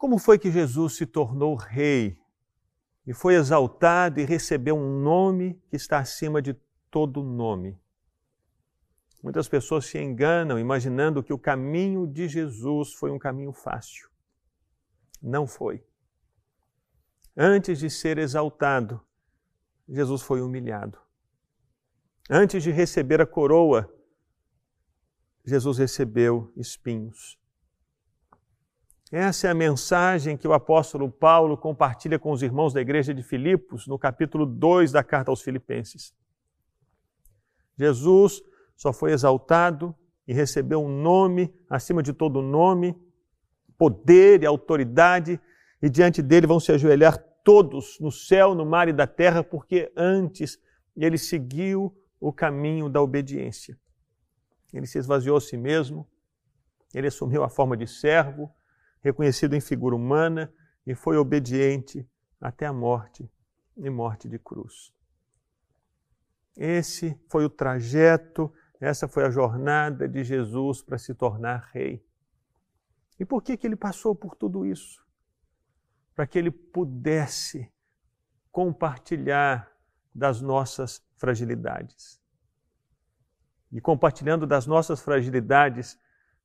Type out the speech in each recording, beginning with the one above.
Como foi que Jesus se tornou rei e foi exaltado e recebeu um nome que está acima de todo nome? Muitas pessoas se enganam imaginando que o caminho de Jesus foi um caminho fácil. Não foi. Antes de ser exaltado, Jesus foi humilhado. Antes de receber a coroa, Jesus recebeu espinhos. Essa é a mensagem que o apóstolo Paulo compartilha com os irmãos da igreja de Filipos, no capítulo 2 da carta aos Filipenses. Jesus só foi exaltado e recebeu um nome acima de todo nome, poder e autoridade, e diante dele vão se ajoelhar todos no céu, no mar e da terra, porque antes ele seguiu o caminho da obediência. Ele se esvaziou a si mesmo, ele assumiu a forma de servo, reconhecido em figura humana, e foi obediente até a morte e morte de cruz. Esse foi o trajeto, essa foi a jornada de Jesus para se tornar rei. E por que, que ele passou por tudo isso? Para que ele pudesse compartilhar das nossas fragilidades e compartilhando das nossas fragilidades,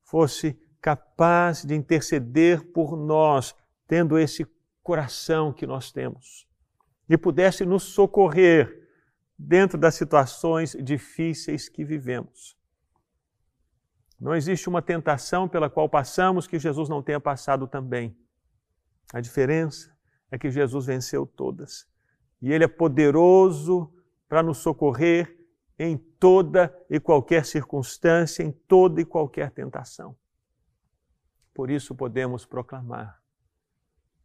fosse capaz de interceder por nós, tendo esse coração que nós temos, e pudesse nos socorrer dentro das situações difíceis que vivemos. Não existe uma tentação pela qual passamos que Jesus não tenha passado também. A diferença é que Jesus venceu todas. E Ele é poderoso para nos socorrer em toda e qualquer circunstância, em toda e qualquer tentação. Por isso podemos proclamar: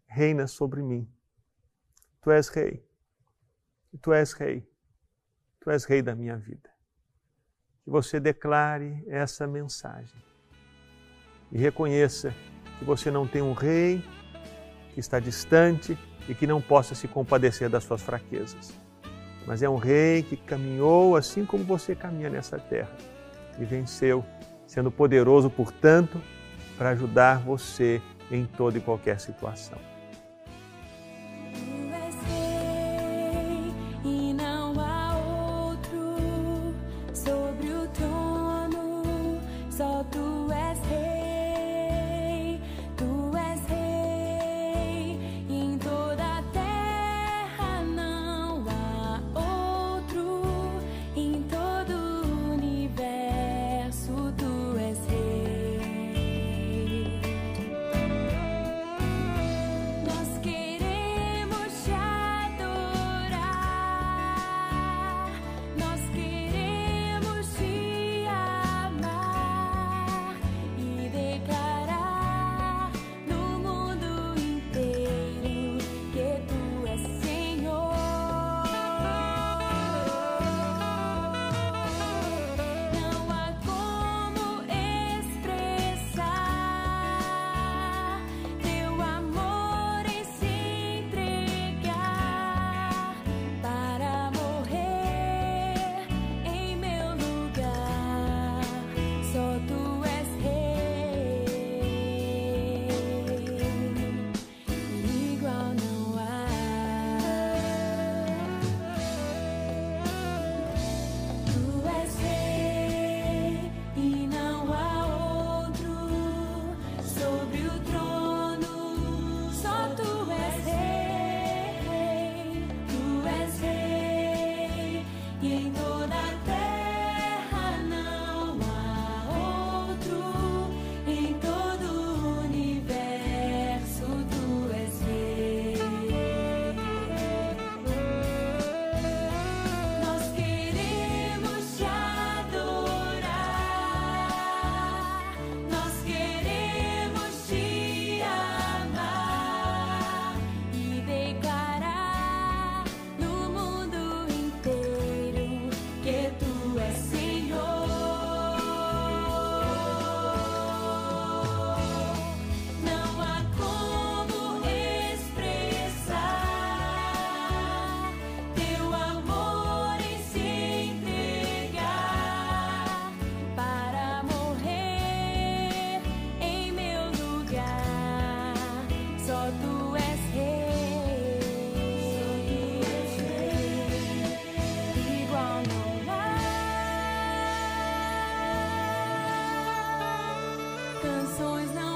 Reina sobre mim. Tu és rei. Tu és rei. Tu és rei da minha vida. Que você declare essa mensagem e reconheça que você não tem um rei que está distante e que não possa se compadecer das suas fraquezas mas é um rei que caminhou assim como você caminha nessa terra e venceu, sendo poderoso, portanto, para ajudar você em toda e qualquer situação. So soy's not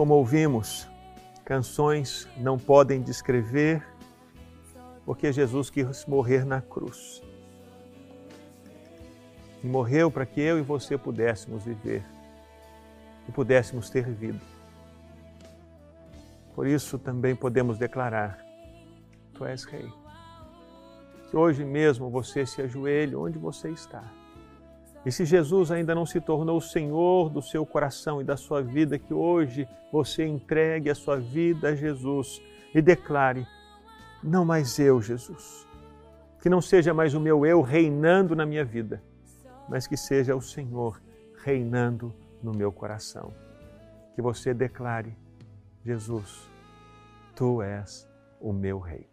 Como ouvimos, canções não podem descrever porque Jesus quis morrer na cruz. E morreu para que eu e você pudéssemos viver e pudéssemos ter vida. Por isso também podemos declarar: Tu és Rei. Que hoje mesmo você se ajoelhe onde você está. E se Jesus ainda não se tornou o Senhor do seu coração e da sua vida, que hoje você entregue a sua vida a Jesus e declare: Não mais eu, Jesus. Que não seja mais o meu eu reinando na minha vida, mas que seja o Senhor reinando no meu coração. Que você declare: Jesus, tu és o meu Rei.